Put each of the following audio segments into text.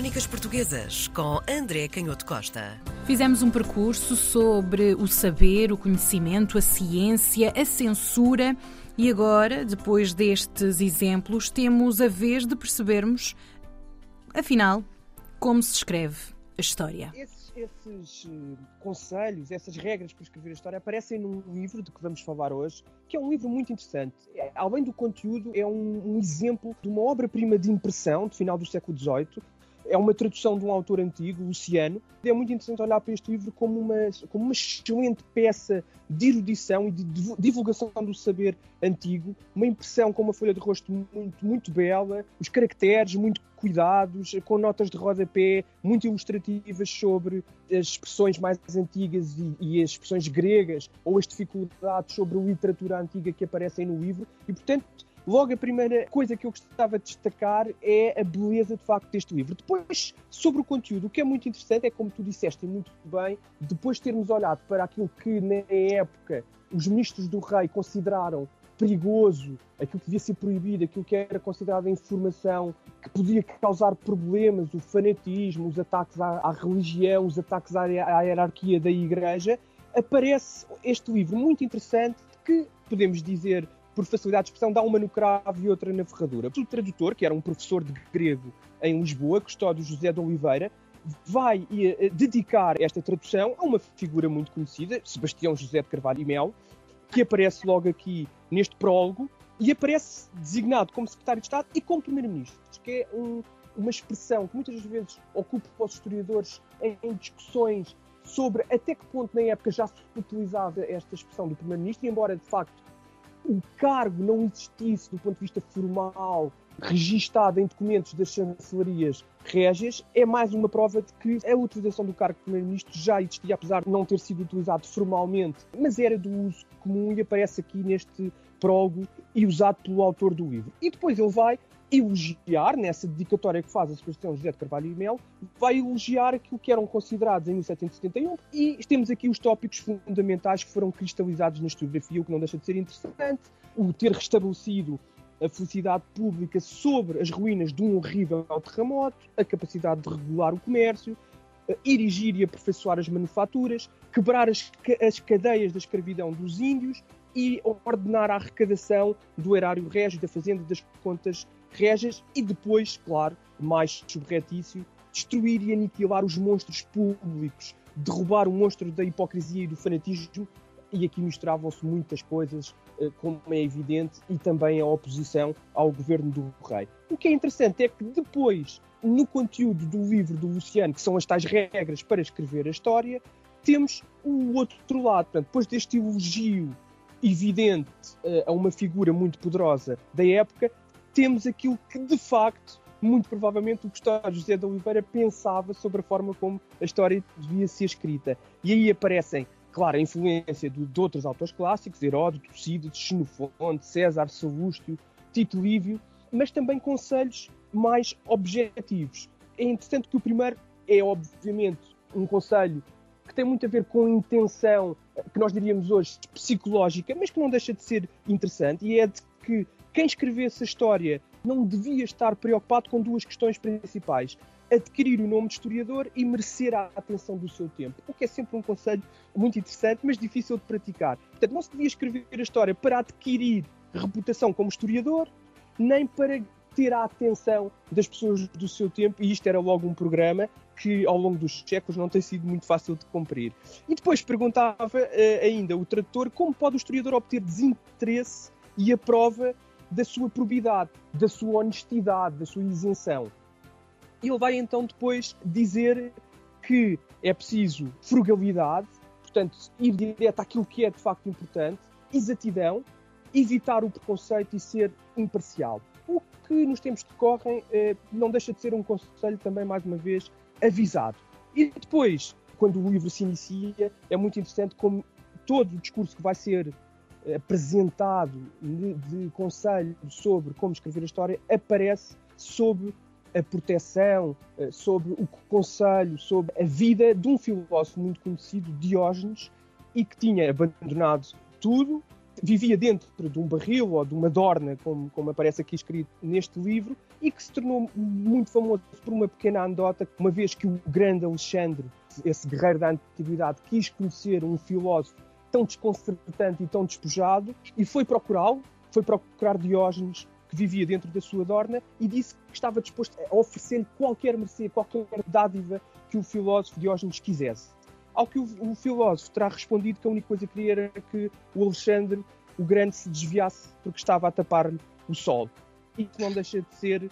Crónicas Portuguesas com André Canhoto Costa. Fizemos um percurso sobre o saber, o conhecimento, a ciência, a censura e agora, depois destes exemplos, temos a vez de percebermos, afinal, como se escreve a história. Esses, esses uh, conselhos, essas regras para escrever a história aparecem num livro de que vamos falar hoje, que é um livro muito interessante. É, além do conteúdo, é um, um exemplo de uma obra-prima de impressão do final do século XVIII, é uma tradução de um autor antigo, Luciano. É muito interessante olhar para este livro como uma, como uma excelente peça de erudição e de divulgação do saber antigo, uma impressão com uma folha de rosto muito, muito bela, os caracteres muito cuidados, com notas de rodapé muito ilustrativas sobre as expressões mais antigas e, e as expressões gregas ou as dificuldades sobre a literatura antiga que aparecem no livro. E, portanto, Logo, a primeira coisa que eu gostava de destacar é a beleza, de facto, deste livro. Depois, sobre o conteúdo, o que é muito interessante é, como tu disseste muito bem, depois de termos olhado para aquilo que, na época, os ministros do rei consideraram perigoso, aquilo que devia ser proibido, aquilo que era considerado informação que podia causar problemas, o fanatismo, os ataques à, à religião, os ataques à, à hierarquia da igreja, aparece este livro muito interessante que podemos dizer por facilidade de expressão, dá uma no cravo e outra na ferradura. O tradutor, que era um professor de grego em Lisboa, Custódio José de Oliveira, vai uh, dedicar esta tradução a uma figura muito conhecida, Sebastião José de Carvalho e Mel, que aparece logo aqui neste prólogo e aparece designado como secretário de Estado e como primeiro-ministro, que é um, uma expressão que muitas vezes ocupa os historiadores em, em discussões sobre até que ponto na época já se utilizava esta expressão do primeiro-ministro, embora de facto o cargo não existisse do ponto de vista formal, registado em documentos das chancelarias régias, é mais uma prova de que a utilização do cargo de Primeiro-Ministro já existia, apesar de não ter sido utilizado formalmente, mas era do uso comum e aparece aqui neste prólogo e usado pelo autor do livro. E depois ele vai elogiar, nessa dedicatória que faz a Sebastião José de Carvalho e Mel, vai elogiar aquilo que eram considerados em 1771 e temos aqui os tópicos fundamentais que foram cristalizados na historiografia, o que não deixa de ser interessante, o ter restabelecido a felicidade pública sobre as ruínas de um horrível terremoto, a capacidade de regular o comércio, erigir e aperfeiçoar as manufaturas, quebrar as, as cadeias da escravidão dos índios e ordenar a arrecadação do erário régio, da fazenda, das contas régias e depois, claro, mais subretício, destruir e aniquilar os monstros públicos, derrubar o monstro da hipocrisia e do fanatismo. E aqui misturavam-se muitas coisas, eh, como é evidente, e também a oposição ao governo do rei. O que é interessante é que depois, no conteúdo do livro do Luciano, que são as tais regras para escrever a história, temos o outro lado. Portanto, depois deste elogio evidente uh, a uma figura muito poderosa da época, temos aquilo que de facto, muito provavelmente, o Gustavo José de Oliveira pensava sobre a forma como a história devia ser escrita. E aí aparecem, claro, a influência de, de outros autores clássicos, Heródoto, Tucídides, Xenofonte, César, Salústio, Tito Lívio, mas também conselhos mais objetivos. É interessante que o primeiro é, obviamente, um conselho que tem muito a ver com a intenção que nós diríamos hoje psicológica, mas que não deixa de ser interessante, e é de que quem escrevesse a história não devia estar preocupado com duas questões principais: adquirir o nome de historiador e merecer a atenção do seu tempo, o que é sempre um conselho muito interessante, mas difícil de praticar. Portanto, não se devia escrever a história para adquirir reputação como historiador, nem para ter a atenção das pessoas do seu tempo, e isto era logo um programa que ao longo dos séculos não tem sido muito fácil de cumprir. E depois perguntava uh, ainda o tradutor como pode o historiador obter desinteresse e a prova da sua probidade, da sua honestidade, da sua isenção. Ele vai então depois dizer que é preciso frugalidade, portanto, ir direto àquilo que é de facto importante, exatidão, evitar o preconceito e ser imparcial. O que nos tempos que correm eh, não deixa de ser um conselho também, mais uma vez, avisado. E depois, quando o livro se inicia, é muito interessante como todo o discurso que vai ser apresentado de, de conselho sobre como escrever a história aparece sob a proteção, eh, sobre o conselho, sobre a vida de um filósofo muito conhecido, Diógenes, e que tinha abandonado tudo vivia dentro de um barril ou de uma dorna, como, como aparece aqui escrito neste livro, e que se tornou muito famoso por uma pequena anedota, uma vez que o grande Alexandre, esse guerreiro da antiguidade, quis conhecer um filósofo tão desconcertante e tão despojado, e foi procurá-lo, foi procurar Diógenes, que vivia dentro da sua dorna, e disse que estava disposto a oferecer-lhe qualquer mercê, qualquer dádiva que o filósofo Diógenes quisesse. Ao que o, o, filósofo terá respondido que a única coisa que queria era que o Alexandre, o Grande, se desviasse porque estava a tapar-lhe o sol. Isso não deixa de ser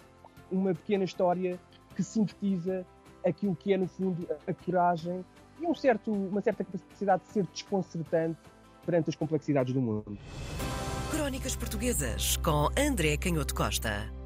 uma pequena história que sintetiza aquilo que é, no fundo, a coragem e um certo, uma certa capacidade de ser desconcertante perante as complexidades do mundo. Crónicas Portuguesas com André Canhoto Costa.